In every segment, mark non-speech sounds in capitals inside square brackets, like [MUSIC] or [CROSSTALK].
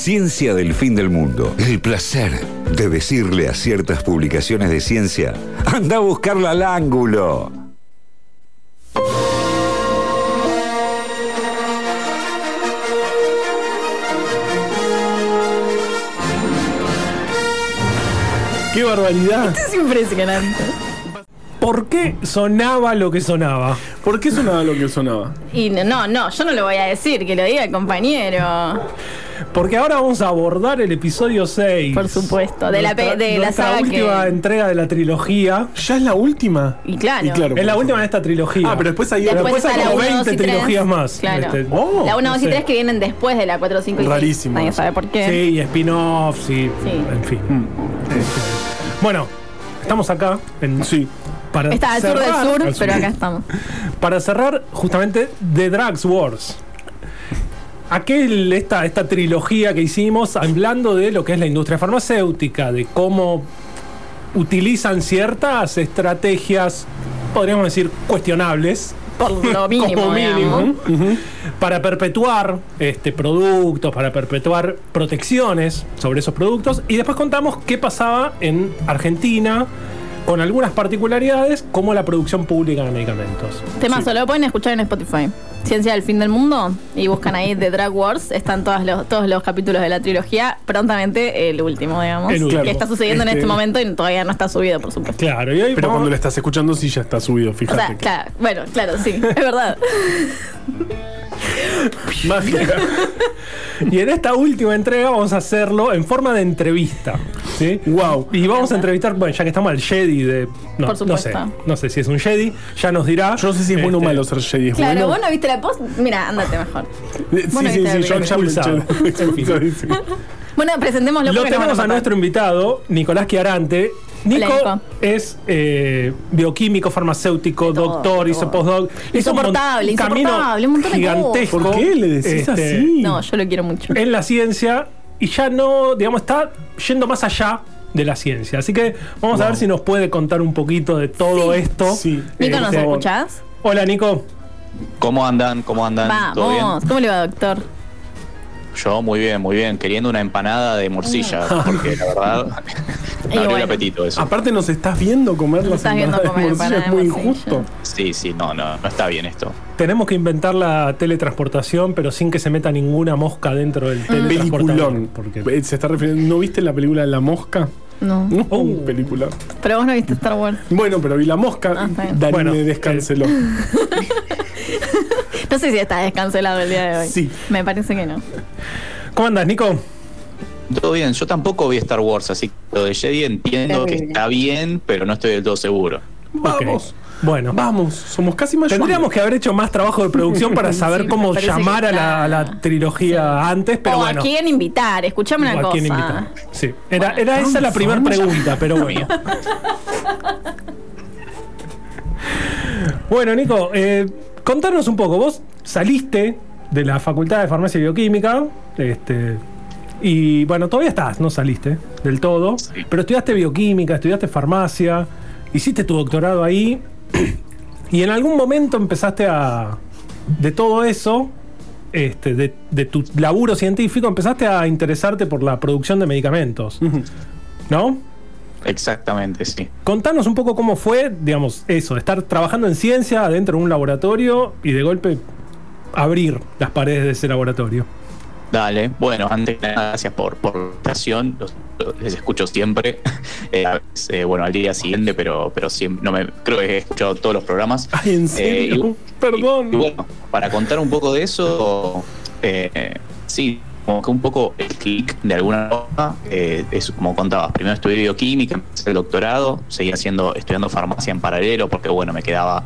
Ciencia del fin del mundo. El placer de decirle a ciertas publicaciones de ciencia, anda a buscarla al ángulo. ¡Qué barbaridad! Es impresionante. ¿Por qué sonaba lo que sonaba? ¿Por qué sonaba lo que sonaba? Y no, no, yo no lo voy a decir, que lo diga el compañero. Porque ahora vamos a abordar el episodio 6. Por supuesto, de la pe- de la nuestra saga última que- entrega de la trilogía. ¿Ya es la última? Y claro. Y claro. Es la última de esta trilogía. Ah, pero después hay Después después hay la como 1, 2 20 y 3. trilogías más. Claro. Este, Oh, la 1, 2 y no 3 sé. que vienen después de la 4, 5 y 6. Rarísimo Nadie sabe por qué. Sí, y spin-offs y. Sí. En fin. Mm. Este, bueno, estamos acá. En, Sí. Para Está al sur del cerrar- sur, sur. pero acá estamos. Para cerrar justamente The Drugs Wars. Aquel, esta, esta trilogía que hicimos hablando de lo que es la industria farmacéutica, de cómo utilizan ciertas estrategias, podríamos decir, cuestionables, Por lo mínimo, [LAUGHS] como mínimo, para perpetuar este, productos, para perpetuar protecciones sobre esos productos. Y después contamos qué pasaba en Argentina con algunas particularidades como la producción pública de medicamentos. Temazo, lo pueden escuchar en Spotify. Ciencia del fin del mundo. Y buscan ahí The Drug Wars. Están todos los, todos los capítulos de la trilogía. Prontamente el último, digamos. El último. Que está sucediendo en Este- este momento y todavía no está subido, por supuesto. Claro, y hoy Pero vamos- cuando lo estás escuchando sí ya está subido, O fíjate. claro, bueno, claro, sí, es verdad. Mágica. [LAUGHS] y en esta última entrega vamos a hacerlo en forma de entrevista. ¿Sí? Wow. Y vamos a entrevistar, bueno, ya que estamos al Jedi de. No, Por no sé. supuesto. No sé si es un Jedi, ya nos dirá. Yo no sé si es bueno o Este, malo ser Jedi. ¿Es Claro, bueno? vos no viste la post. Mira, ándate mejor. Eh, Sí, sí, viste sí, yo ya me expulsado. [LAUGHS] Bueno, presentémoslo Lo van tenemos a matar. nuestro invitado, Nicolás Chiarante. Nico, Nico. es eh, bioquímico, farmacéutico, todo, doctor, hizo postdoc. Hizo un Insoportable, insoportable, un montón de cosas. gigantesco. ¿Por qué le decís este, así? No, yo lo quiero mucho. en la ciencia y ya no, digamos, está yendo más allá de la ciencia. Así que vamos a ver si nos puede contar un poquito de todo esto. Sí. Nico, ¿nos Este, escuchás? Hola, Nico. ¿Cómo andan? ¿Cómo andan? ¿Todo bien? Vamos. ¿Cómo le va, doctor? Yo muy bien, muy bien. Queriendo una empanada de morcilla, porque la verdad [LAUGHS] [LAUGHS] me abrió bueno. el apetito eso. Aparte nos estás viendo comer Nos las estás viendo empanadas de morcilla, empanada es muy de morcilla. injusto. Sí, sí, no, no, no está bien esto. Tenemos que inventar la teletransportación, pero sin que se meta ninguna mosca dentro del teletransportador. Peliculón. Porque Eh, Se está refiriendo. ¿No viste la película La Mosca? No. [LAUGHS] No, Oh. película. Pero vos no viste Star Wars. Bueno, pero vi La Mosca. Ah, está bien. Dani Bueno, me descanceló. [LAUGHS] No sé si está descancelado el día de hoy. Sí. Me parece que no. ¿Cómo andas, Nico? Todo bien, yo tampoco vi Star Wars, así que lo de Jedi entiendo que está bien, pero no estoy del todo seguro. Vamos. Bueno, Vamos, somos casi mayores. tendríamos que haber hecho más trabajo de producción para [LAUGHS] saber Sí, cómo llamar a la, a la está. trilogía antes, pero o bueno. a quién invitar. Escuchame o una a quién cosa. invitar. Sí, era, era esa la primera pregunta, pero bueno. [LAUGHS] Bueno, Nico, eh, contanos un poco. Vos saliste de la Facultad de Farmacia y Bioquímica, este, y bueno, todavía estás, no saliste del todo, Sí. pero estudiaste bioquímica, estudiaste farmacia, hiciste tu doctorado ahí, y en algún momento empezaste a, de todo eso, este, de, de tu laburo científico, empezaste a interesarte por la producción de medicamentos, ¿no? Exactamente, sí. Contanos un poco cómo fue, digamos, eso, estar trabajando en ciencia dentro de un laboratorio y de golpe abrir las paredes de ese laboratorio. Dale, bueno, antes que nada, gracias por, por la invitación. Los- les escucho siempre. [LAUGHS] Eh, a veces, eh, bueno, al día siguiente, pero, pero siempre, no me, creo que he escuchado todos los programas. [LAUGHS] Ay, ¿en serio? y- Perdón. Y, bueno, para contar un poco de eso, eh, sí, como que un poco el clic de alguna forma, eh, es como contabas, primero estudié bioquímica, empecé el doctorado, seguí haciendo, estudiando farmacia en paralelo, porque bueno, me quedaba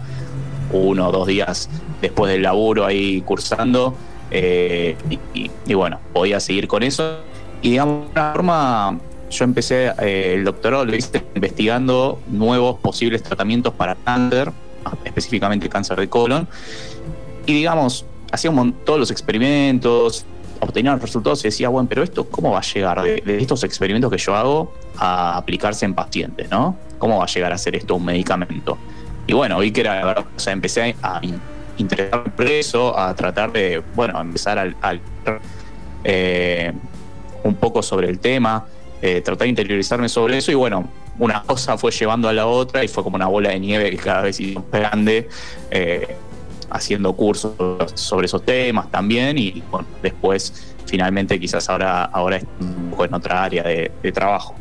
uno o dos días después del laburo ahí cursando, eh, y, y- bueno, podía seguir con eso. Y digamos, de alguna forma, yo empecé eh, el doctorado, lo hice investigando nuevos posibles tratamientos para cáncer, específicamente cáncer de colon. Y digamos, hacía un mon- todos los experimentos, obtenía los resultados y decía, bueno, pero esto, ¿cómo va a llegar de, de estos experimentos que yo hago a aplicarse en pacientes, ¿no? ¿Cómo va a llegar a ser esto un medicamento? Y bueno, vi que era la verdad, o sea, empecé a interesarme por eso, a tratar de, bueno, a empezar al- eh, un poco sobre el tema, eh, tratar de interiorizarme sobre eso y bueno, una cosa fue llevando a la otra y fue como una bola de nieve que cada vez hizo más grande, eh, haciendo cursos sobre esos temas también y bueno, después finalmente quizás ahora, ahora es un poco en otra área de trabajo.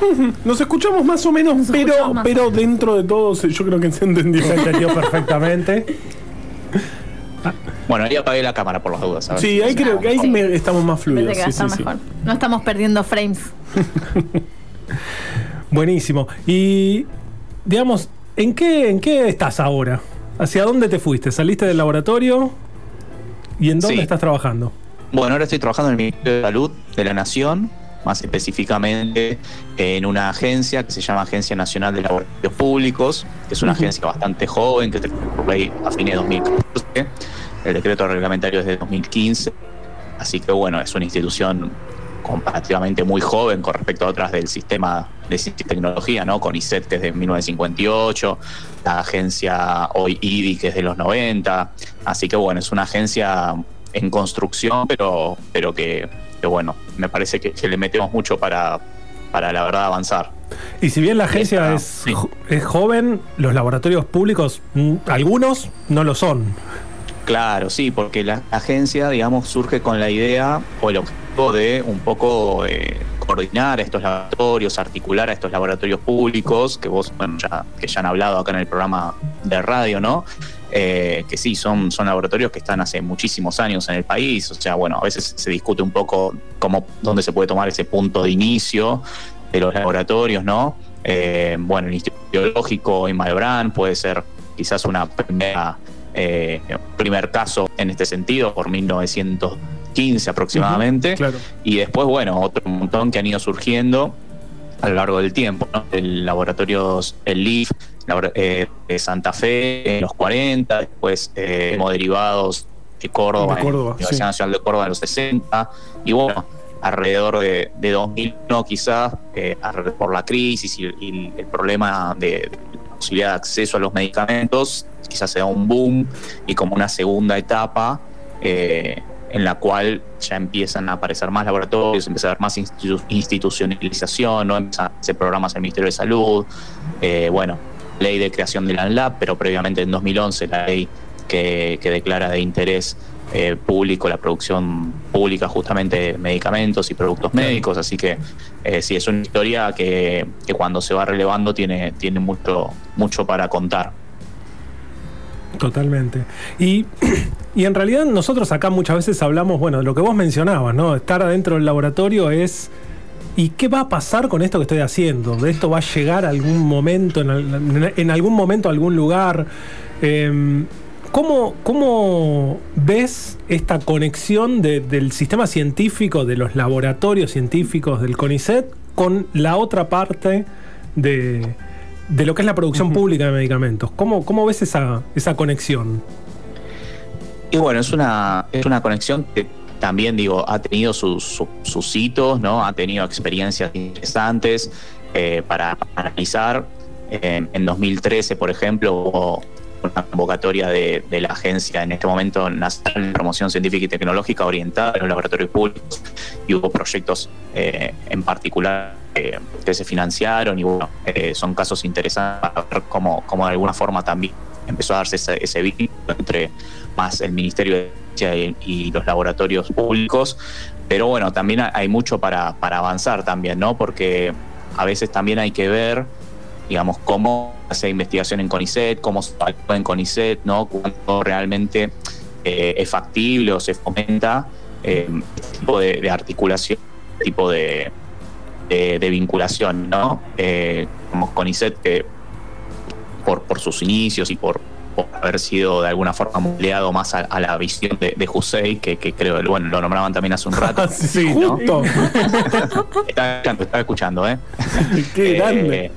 [LAUGHS] Nos escuchamos más o menos, Nos pero, pero menos. dentro de todo se- yo creo que se entendió. Se entendió perfectamente. [LAUGHS] Bueno, ahí apagué la cámara por las dudas. ¿sabes? Sí, ahí creo que ahí Sí. me- estamos más fluidos. sí, sí, mejor. No estamos perdiendo frames. [LAUGHS] Buenísimo. Y, digamos, ¿en qué, ¿en qué estás ahora? ¿Hacia dónde te fuiste? ¿Saliste del laboratorio? ¿Y en dónde Sí. estás trabajando? Bueno, ahora estoy trabajando en el Ministerio de Salud de la Nación, más específicamente en una agencia que se llama Agencia Nacional de Laboratorios Públicos, que es una agencia bastante joven, que terminó por ley a fines de 2014. El decreto reglamentario es de 2015. Así que bueno, es una institución comparativamente muy joven con respecto a otras del sistema de ciencia y tecnología, ¿no? Con ISET que es de 1958, la agencia hoy IDI que es de los 90. Así que bueno, es una agencia en construcción, pero, pero que, que bueno, me parece que, que le metemos mucho para, para la verdad avanzar. Y si bien la agencia Esta- es, sí. es joven, los laboratorios públicos, mm, algunos no lo son. Claro, sí, porque la agencia, digamos, surge con la idea o el objetivo de un poco eh, coordinar a estos laboratorios, articular a estos laboratorios públicos, que vos, bueno, ya, que ya han hablado acá en el programa de radio, ¿no? Eh, que sí, son, son laboratorios que están hace muchísimos años en el país, o sea, bueno, a veces se discute un poco cómo, dónde se puede tomar ese punto de inicio de los laboratorios, ¿no? Eh, bueno, el Instituto Biológico en Malbrán puede ser quizás una primera eh, primer caso en este sentido, por 1915 aproximadamente. Claro. Y después, bueno, otro montón que han ido surgiendo a lo largo del tiempo. ¿no? El laboratorios, el LIF, Santa Fe en los 40, después eh, hemoderivados de Córdoba, De Córdoba, en la Universidad sí. Nacional de Córdoba en los 60, y bueno, alrededor de, de 2001 quizás, eh, por la crisis y, y el problema de, de la posibilidad de acceso a los medicamentos, quizás se da un boom y como una segunda etapa eh, en la cual ya empiezan a aparecer más laboratorios, empieza a haber más institu- institucionalización, ¿no? empiezan a hacer programas del Ministerio de Salud, eh, bueno, ley de creación de la ANLAB, pero previamente en 2011 la ley que, que declara de interés eh, público la producción pública justamente de medicamentos y productos médicos, así que eh, sí, es una historia que, que cuando se va relevando tiene, tiene mucho, mucho para contar. Totalmente. Y, [CLEARS THROAT] y en realidad nosotros acá muchas veces hablamos, bueno, de lo que vos mencionabas, ¿no? Estar adentro del laboratorio es... ¿Y qué va a pasar con esto que estoy haciendo? ¿De esto va a llegar algún momento, en, al- en algún momento a algún lugar? Em, ¿cómo, cómo ves esta conexión de- del sistema científico, de los laboratorios científicos del CONICET, con la otra parte de, de lo que es la producción pública de medicamentos? ¿Cómo, cómo ves esa, esa conexión? Y bueno, es una, es una conexión que también, digo, ha tenido sus, sus, sus hitos, ¿no? Ha tenido experiencias interesantes eh, para, analizar. Eh, en 2013, por ejemplo, hubo una convocatoria de, de la Agencia en este momento Nacional de Promoción Científica y Tecnológica orientada a los laboratorios públicos y hubo proyectos eh, en particular eh, que se financiaron y bueno, eh, son casos interesantes para ver cómo, cómo de alguna forma también empezó a darse ese, ese vínculo entre más el Ministerio de Ciencia y, los laboratorios públicos. Pero bueno, también hay mucho para, para avanzar también, ¿no? Porque a veces también hay que ver, digamos, cómo hace investigación en CONICET, cómo se actúa en CONICET, ¿no? Cuando realmente eh, es factible o se fomenta eh, este tipo de, articulación, este tipo de, de, de vinculación, ¿no? Eh, como CONICET que por, por sus inicios y por, por haber sido de alguna forma moldeado más a, a la visión de, de que, que creo, bueno, lo nombraban también hace un [LAUGHS] rato. Sí, ¿no? justo. [LAUGHS] Estaba escuchando, estaba escuchando, ¿eh? Qué Eh, grande.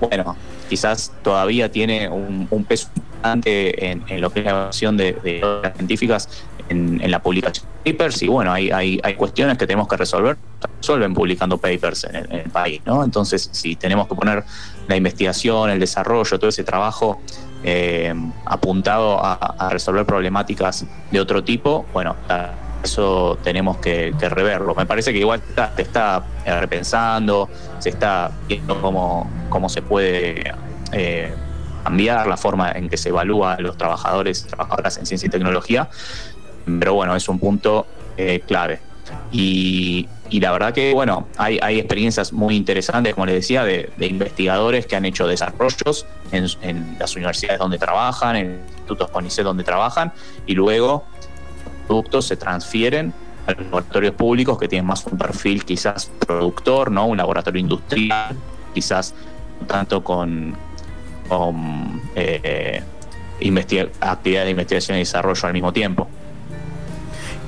bueno, quizás todavía tiene un, un peso importante en, en lo que es la evaluación de, de obras científicas en, la publicación de papers y bueno, hay, hay, hay cuestiones que tenemos que resolver, resuelven publicando papers en el, país, ¿no? Entonces, si tenemos que poner la investigación, el desarrollo, todo ese trabajo eh, apuntado a, resolver problemáticas de otro tipo, bueno, eso tenemos que, que reverlo. Me parece que igual está, se está eh, repensando, se está viendo cómo, cómo se puede eh, cambiar la forma en que se evalúa a los trabajadores y trabajadoras en ciencia y tecnología, pero bueno, es un punto eh, clave. Y, la verdad que, bueno, hay, experiencias muy interesantes, como les decía, de, de investigadores que han hecho desarrollos en, las universidades donde trabajan, en institutos CONICET donde trabajan, y luego los productos se transfieren a laboratorios públicos que tienen más un perfil quizás productor, ¿no? Un laboratorio industrial, quizás tanto con, con eh, investiga- actividades de investigación y desarrollo al mismo tiempo.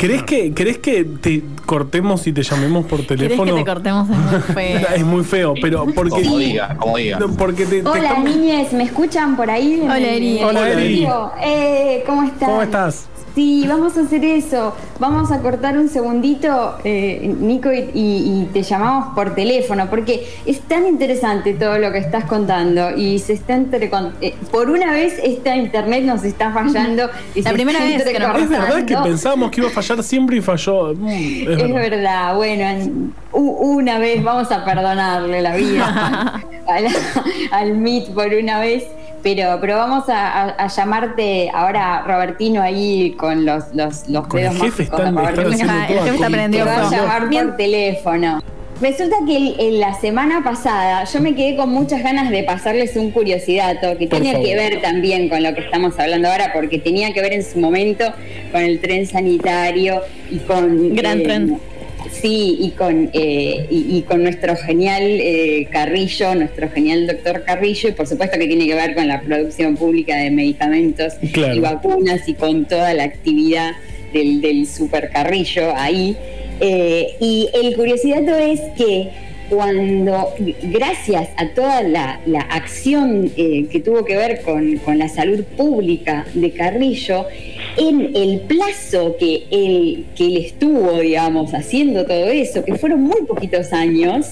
¿Querés que, ¿Querés que te cortemos y te llamemos por ¿Querés que teléfono? te cortemos? Es muy [LAUGHS] feo. es muy feo, pero porque. Como diga, como diga. No, porque te, te Hola niñes, ¿me escuchan por ahí? Hola, Eri. Hola, Eri. Eh, ¿Cómo están? ¿Cómo estás? Sí, vamos a hacer eso. Vamos a cortar un segundito, eh, Nico, y, y- y te llamamos por teléfono, porque es tan interesante todo lo que estás contando y se está entrecon- eh, por una vez esta internet nos está fallando. Y La se primera está vez que nos Es verdad que pensábamos que iba a fallar siempre y falló. Mm, es Es verdad. verdad, bueno, una vez vamos a perdonarle la vida [LAUGHS] al, al Meet por una vez, pero, pero vamos a, a- a llamarte ahora, Robertino, ahí con los, los, los Con el dedos jefe mágicos están- Ah, el jefe está Te va a llamar Bien. por teléfono. Resulta que el- en la semana pasada yo me quedé con muchas ganas de pasarles un curiosidad que Por favor. que ver también con lo que estamos hablando ahora, porque tenía que ver en su momento con el tren sanitario y con... Gran tren. Sí, y con, eh, y, y con nuestro genial eh, Carrillo, nuestro genial doctor Carrillo, y por supuesto que tiene que ver con la producción pública de medicamentos Claro. y vacunas y con toda la actividad del, del super Carrillo ahí. Eh, y el curiosidad es que cuando, gracias a toda la, la acción que tuvo que ver con, con la salud pública de Carrillo, en el plazo que él, que él estuvo, digamos, haciendo todo eso, que fueron muy poquitos años,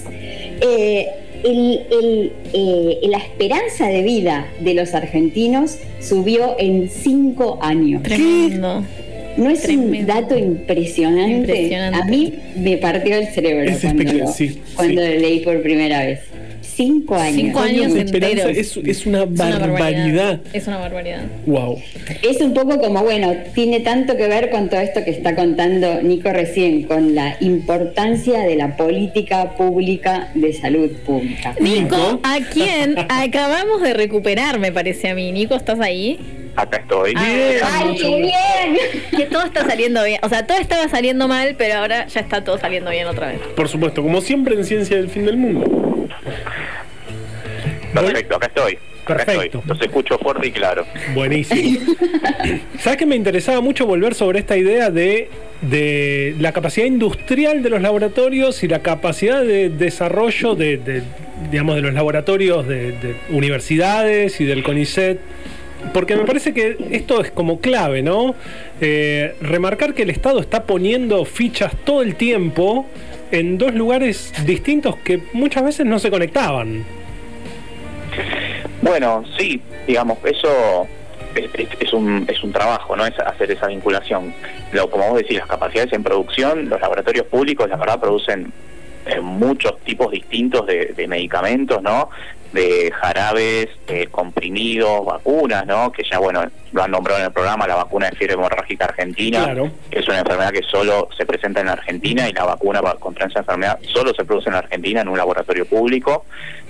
eh, el- el, eh, la esperanza de vida de los argentinos subió en cinco años. Tremendo. ¿No es un dato impresionante? Impresionante. A mí me partió el cerebro Es cuando, espectacular, lo, sí, cuando sí. lo leí por primera vez. Cinco años. Cinco años de esperanza enteros. es, es una barbaridad. Es una barbaridad. Wow. Es un poco como, bueno, tiene tanto que ver con todo esto que está contando Nico recién, con la importancia de la política pública de salud pública. Nico, ¿a quién acabamos de recuperar, me parece a mí? Nico, ¿estás ahí? Acá estoy. ¡Ay, qué bien! Que todo está saliendo bien. O sea, todo estaba saliendo mal, pero ahora ya está todo saliendo bien otra vez. Por supuesto, como siempre en Ciencia del Fin del Mundo. Perfecto, acá estoy. Perfecto. Los escucho fuerte y claro. Buenísimo. ¿Sabes que me interesaba mucho volver sobre esta idea de, de la capacidad industrial de los laboratorios y la capacidad de desarrollo de, de, digamos, de los laboratorios de, de universidades y del CONICET? Porque me parece que esto es como clave, ¿no? Eh, remarcar que el Estado está poniendo fichas todo el tiempo en dos lugares distintos que muchas veces no se conectaban. Bueno, sí, digamos, eso es, es- es un, es un trabajo, ¿no? Es hacer esa vinculación. Lo, como vos decís, las capacidades en producción, los laboratorios públicos, la verdad, producen eh, muchos tipos distintos de, de medicamentos, ¿no? De jarabes, eh, comprimidos, vacunas, ¿no? Que ya, bueno, lo han nombrado en el programa, la vacuna de fiebre hemorrágica argentina. Claro. Es una enfermedad que solo se presenta en la Argentina y la vacuna contra esa enfermedad solo se produce en la Argentina en un laboratorio público.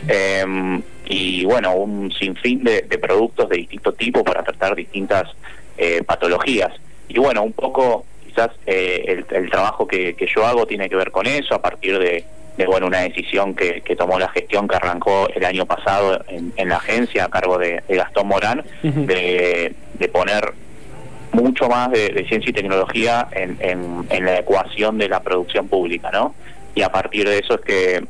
Eh, y bueno, un sinfín de, de productos de distinto tipo para tratar distintas eh, patologías. Y bueno, un poco quizás eh, el, el trabajo que, que yo hago tiene que ver con eso a partir de, de bueno una decisión que, que tomó la gestión que arrancó el año pasado en, en la agencia a cargo de, de Gastón Morán de, de poner mucho más de, de ciencia y tecnología en, en, en la ecuación de la producción pública, ¿no? Y a partir de eso es que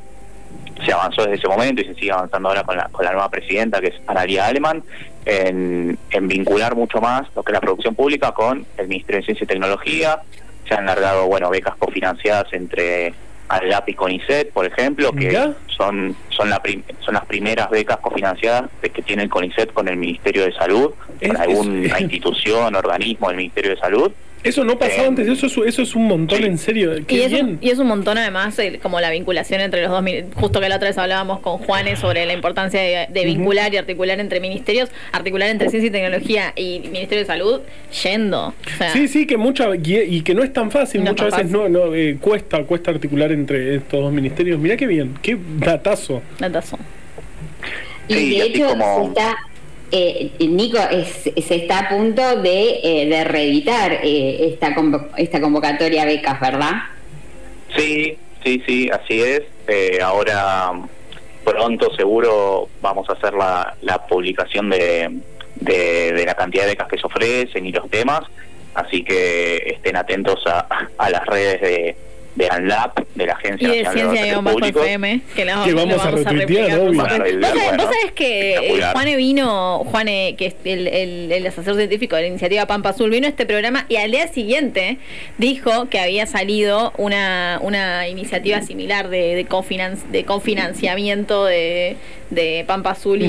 se avanzó desde ese momento y se sigue avanzando ahora con la, con la nueva presidenta, que es Analia Aleman, en, en vincular mucho más lo que es la producción pública con el Ministerio de Ciencia y Tecnología. Se han largado, bueno, becas cofinanciadas entre ALAP y CONICET, por ejemplo, que son son, la prim- son las primeras becas cofinanciadas que tiene el CONICET con el Ministerio de Salud, con alguna institución, organismo del Ministerio de Salud. Eso no pasaba Eh, antes, eso es, eso es un montón, sí. en serio. Qué Y es, bien. un, y es un montón además el- como la vinculación entre los dos, justo que la otra vez hablábamos con Juanes sobre la importancia de, de vincular y articular entre ministerios, articular entre ciencia y tecnología y Ministerio de Salud, yendo. O sea, Sí, sí, que mucha y, y que no es tan fácil, No muchas veces no, no eh, cuesta, cuesta articular entre estos dos ministerios. Mirá qué bien, qué datazo. datazo. Y Sí, de así hecho, como- se está, eh, Nico, es- se está a punto de, eh, de reeditar eh, esta, convo- esta convocatoria a becas, ¿verdad? Sí, sí, sí, así es. Eh, ahora pronto seguro vamos a hacer la, publicación de, de, de la cantidad de becas que se ofrecen y los temas, así que estén atentos a, a las redes de, de ANLAP, de la Agencia Y de Ciencia de Públicos. FM, que, la, Que la vamos a retuitear, obvio. Vos sabés- Bueno, vos sabés, bueno, vos sabés que eh. Juane vino, Juane, que es el, el, el asesor científico de la iniciativa Pampa Azul, vino a este programa y al día siguiente dijo que había salido una, una iniciativa similar de, de, cofinan- de cofinanciamiento de, de Pampa Azul y,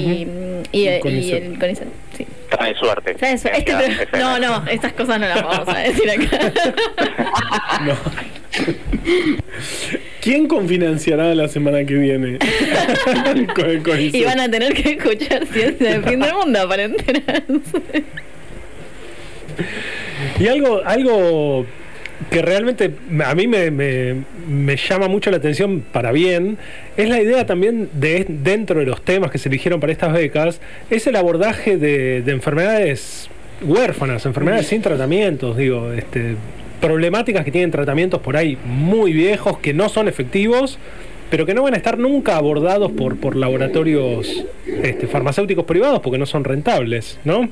y, y el Conicet. Sí. Está de suerte. ¿Sabes? Este no, no, estas cosas no las vamos a decir acá. [LAUGHS] No. [LAUGHS] ¿Quién confinanciará la semana que viene? [LAUGHS] con y van a tener que escuchar Ciencia del Fin del Mundo para enterarse. Y algo, algo que realmente a mí me, me- me llama mucho la atención para bien es la idea también de dentro de los temas que se eligieron para estas becas, es el abordaje de, de enfermedades huérfanas, enfermedades sin tratamientos, digo, este, problemáticas que tienen tratamientos por ahí muy viejos, que no son efectivos, pero que no van a estar nunca abordados por, por laboratorios este, farmacéuticos privados porque no son rentables, ¿no?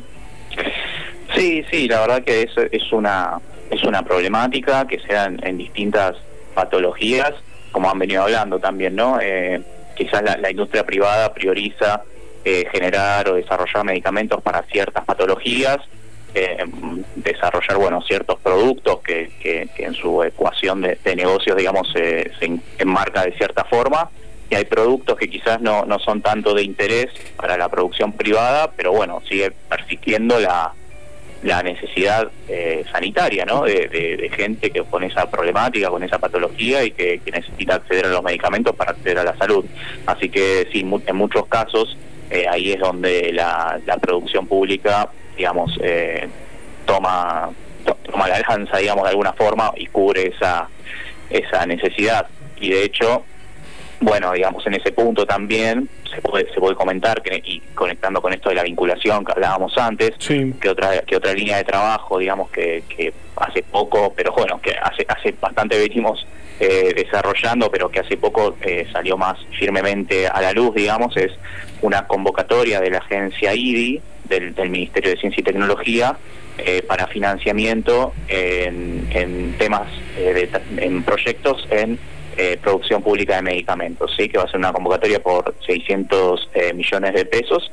Sí, sí, la verdad que es, es una es una problemática que se en distintas patologías, como han venido hablando también, ¿no? Eh, quizás la, la industria privada prioriza eh, generar o desarrollar medicamentos para ciertas patologías, eh, desarrollar, bueno, ciertos productos que, que, en su ecuación de, negocios, digamos, se se en- enmarca de cierta forma. Y hay productos que quizás no, no son tanto de interés para la producción privada, pero bueno, sigue persistiendo la, la necesidad eh, sanitaria, ¿no? De, gente que con esa problemática, con esa patología y que, que necesita acceder a los medicamentos para acceder a la salud. Así que sí, en muchos casos eh, ahí es donde la, la producción pública, digamos, eh, toma to- toma la lanza, digamos, de alguna forma y cubre esa esa necesidad. Y de hecho, bueno, digamos, en ese punto también se puede, se puede comentar, que, y conectando con esto de la vinculación que hablábamos antes, Sí. que otra que otra línea de trabajo digamos que, que hace poco pero bueno que hace hace bastante venimos eh, desarrollando pero que hace poco eh, salió más firmemente a la luz digamos es una convocatoria de la agencia IDI del, Ministerio de Ciencia y Tecnología eh, para financiamiento en, en temas eh, de en proyectos en producción pública de medicamentos sí que va a ser una convocatoria por 600 eh, millones de pesos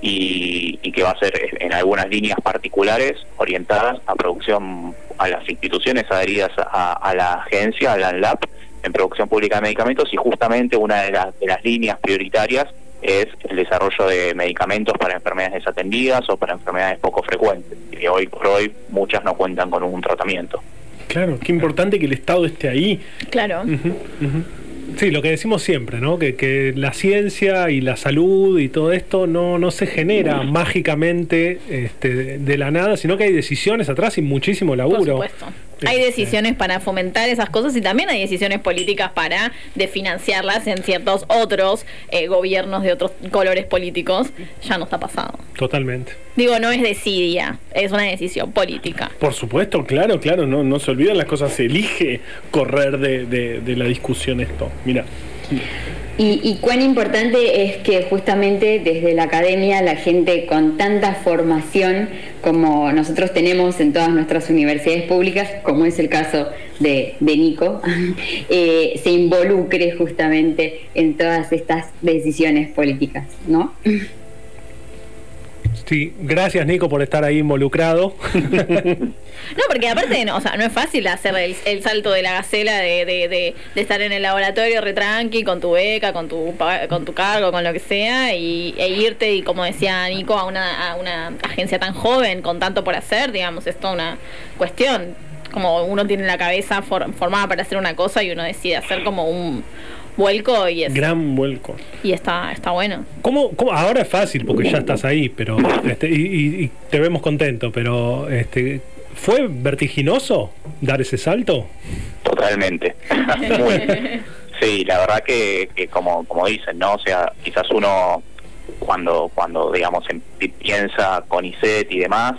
y, y que va a ser en algunas líneas particulares orientadas a producción, a las instituciones adheridas a, a la agencia, a la ANLAP, en producción pública de medicamentos y justamente una de, las de las líneas prioritarias es el desarrollo de medicamentos para enfermedades desatendidas o para enfermedades poco frecuentes. Y hoy por hoy muchas no cuentan con un tratamiento. Claro, qué importante que el Estado esté ahí. Claro. Sí, lo que decimos siempre, ¿no? Que, que la ciencia y la salud y todo esto no, no se genera mágicamente este, de, la nada, sino que hay decisiones atrás y muchísimo Por laburo. supuesto. Hay decisiones para fomentar esas cosas y también hay decisiones políticas para desfinanciarlas en ciertos otros eh, gobiernos de otros colores políticos. Ya no está pasado. Totalmente. Digo, no es desidia, es una decisión política. Por supuesto, claro, claro, no, no se olvidan las cosas, se elige correr de, de- de la discusión esto. Mira, Y, y cuán importante es que justamente desde la academia la gente con tanta formación como nosotros tenemos en todas nuestras universidades públicas, como es el caso de, Nico, [LAUGHS] eh, se involucre justamente en todas estas decisiones políticas, ¿no? Sí, gracias Nico por estar ahí involucrado. [LAUGHS] No, porque aparte, no, o sea, no es fácil hacer el, salto de la gacela de, de, estar en el laboratorio retranqui con tu beca, con tu con tu cargo, con lo que sea, y, e irte, y como decía Nico, a una, a una agencia tan joven, con tanto por hacer, digamos, es toda una cuestión. como uno tiene la cabeza for- formada para hacer una cosa y uno decide hacer como un vuelco y, es, Gran vuelco. y está, está bueno. ¿Cómo, cómo- Ahora es fácil porque ya estás ahí, pero este, y, y- y te vemos contento, pero este, ¿fue vertiginoso dar ese salto? Totalmente. [LAUGHS] Sí, la verdad que, que como, como dicen, ¿no? O sea, quizás uno cuando, cuando digamos, em- pi- piensa con ISET y demás,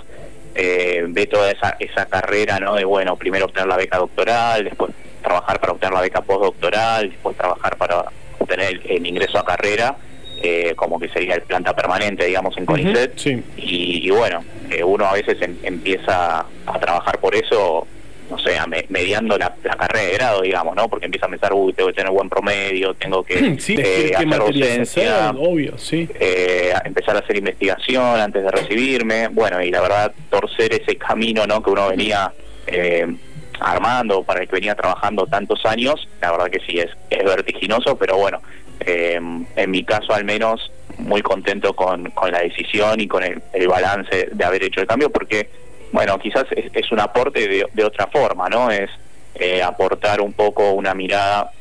eh, ve toda esa, esa carrera, ¿no? De, bueno, primero obtener la beca doctoral, después trabajar para obtener la beca postdoctoral, después trabajar para obtener el, el ingreso a carrera, eh, como que sería el planta permanente, digamos, en CONICET. Sí. Y, y bueno, eh, uno a veces em- empieza a trabajar por eso, no sé, a me- mediando la, la carrera de grado, digamos, ¿no? Porque empieza a pensar, uy, tengo que tener buen promedio, tengo que [CLEARS THROAT] Sí, eh, hacer docencia, obvio, sí. eh, a empezar a hacer investigación antes de recibirme, bueno, y la verdad, torcer ese camino, ¿no? Que uno venía eh, armando, para el que venía trabajando tantos años, la verdad que sí, es, vertiginoso, pero bueno, eh, en mi caso al menos, muy contento con, con la decisión y con el, el balance de haber hecho el cambio, porque, bueno, quizás es, es un aporte de, otra forma, ¿no? Es eh, aportar un poco una mirada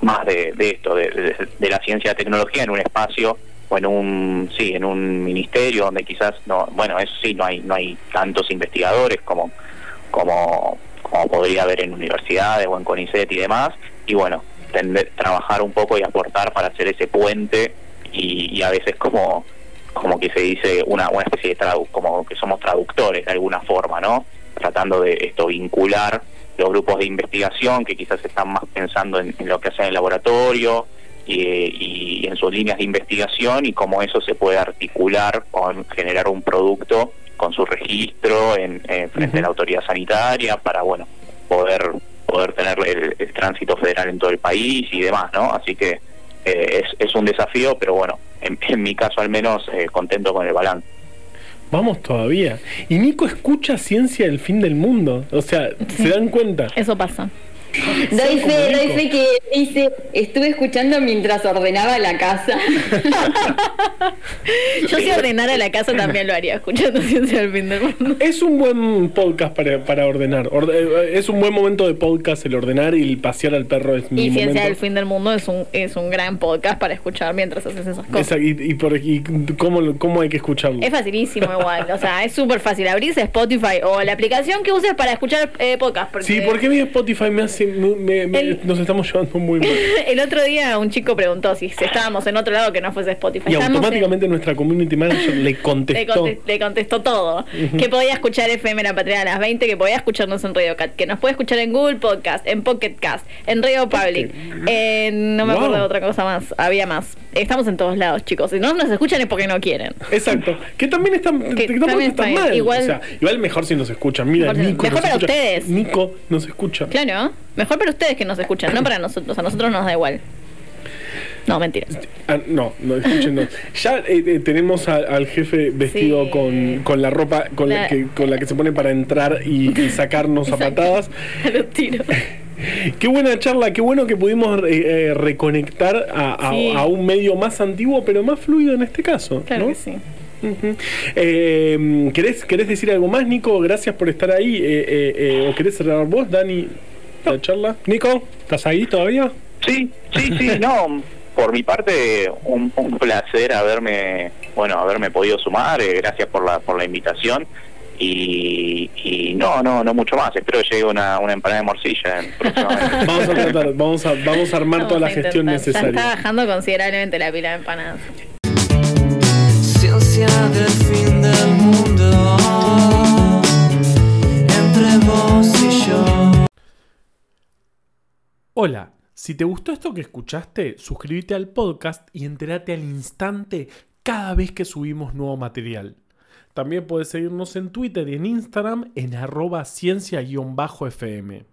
más de, de esto, de, de- la ciencia y tecnología en un espacio o en un sí en un ministerio donde quizás no bueno eso sí no hay no hay tantos investigadores como como como podría haber en universidades o en CONICET y demás y bueno trabajar un poco y aportar para hacer ese puente y, y a veces como como que se dice una, una especie de tradu como que somos traductores de alguna forma no tratando de esto vincular los grupos de investigación que quizás están más pensando en, en lo que hacen en el laboratorio y, y en sus líneas de investigación y cómo eso se puede articular con generar un producto con su registro en, en frente a la autoridad sanitaria para bueno poder poder tener el, el tránsito federal en todo el país y demás no así que eh, es, es un desafío pero bueno en, [LAUGHS] en mi caso al menos eh, contento con el balance Vamos todavía. Y Nico escucha ciencia del fin del mundo. O sea, ¿se dan cuenta? Eso pasa. Doy fe, doy Nico. fe que dice, estuve escuchando mientras ordenaba la casa. [LAUGHS] Yo si ordenara la casa también lo haría, escuchando Ciencia del Fin del Mundo. Es un buen podcast para, para ordenar. Orde- eh, es un buen momento de podcast el ordenar y el pasear al perro es mi Y Ciencia momento. del Fin del Mundo es un, es un gran podcast para escuchar mientras haces esas cosas. Esa- y, y por, y cómo, cómo hay que escucharlo. Es facilísimo igual, o sea, es súper fácil. Abrirse Spotify o la aplicación que uses para escuchar eh, podcast. Porque Sí, ¿por qué mi Spotify me hace... me- me- El- Nos estamos llevando muy mal. [LAUGHS] El otro día un chico preguntó si estábamos en otro lado que no fuese Spotify. Y en- automáticamente nuestra community manager le [LAUGHS] Le, contestó. conte- le contestó todo. Que podía escuchar FM La Patria a las 20, que podía escucharnos en Radio Cat, que nos puede escuchar en Google Podcast, en Pocket Cast, en Radio Public. en- no me Wow. acuerdo de otra cosa más. Había más. Estamos en todos lados, chicos. Si no nos escuchan es porque no quieren. Exacto. Que también está, que también está está bien. mal. Igual- o sea, igual mejor si nos escuchan. Mira, Mejor Nico mejor nos para escucha. ustedes. Nico nos escucha. Claro, mejor para ustedes que nos escuchan, no para nosotros. A nosotros nos da igual. No, mentira. Ah, no, no, escuchen, no. Ya eh, eh, tenemos a- al jefe vestido Sí. con, con la ropa con la, La- que, con la que se pone para entrar y, y [LAUGHS] sacarnos a patadas. [LAUGHS] A los tiros. [LAUGHS] Qué buena charla, qué bueno que pudimos eh, eh, reconectar a, a- Sí. a un medio más antiguo, pero más fluido en este caso. Claro ¿no? que sí. Ujú. Eh, ¿querés, ¿Querés decir algo más, Nico? Gracias por estar ahí. ¿O querés cerrar vos, Dani, la charla? Nico, ¿estás ahí todavía? Sí, sí, sí, [LAUGHS] no. Por mi parte, un, un placer haberme, bueno, haberme podido sumar. eh, gracias por la, por la invitación. Y, y no, no, no mucho más. Espero que llegue una, una empanada de morcilla. [LAUGHS] Vamos a tratar, vamos a, vamos a armar Vamos toda la gestión. Ya está necesaria. bajando considerablemente la pila de empanadas. Ciencia del fin del mundo entre vos y yo. Hola, si te gustó esto que escuchaste, suscríbete al podcast y entérate al instante cada vez que subimos nuevo material. También puedes seguirnos en Twitter y en Instagram en arroba ciencia-fm.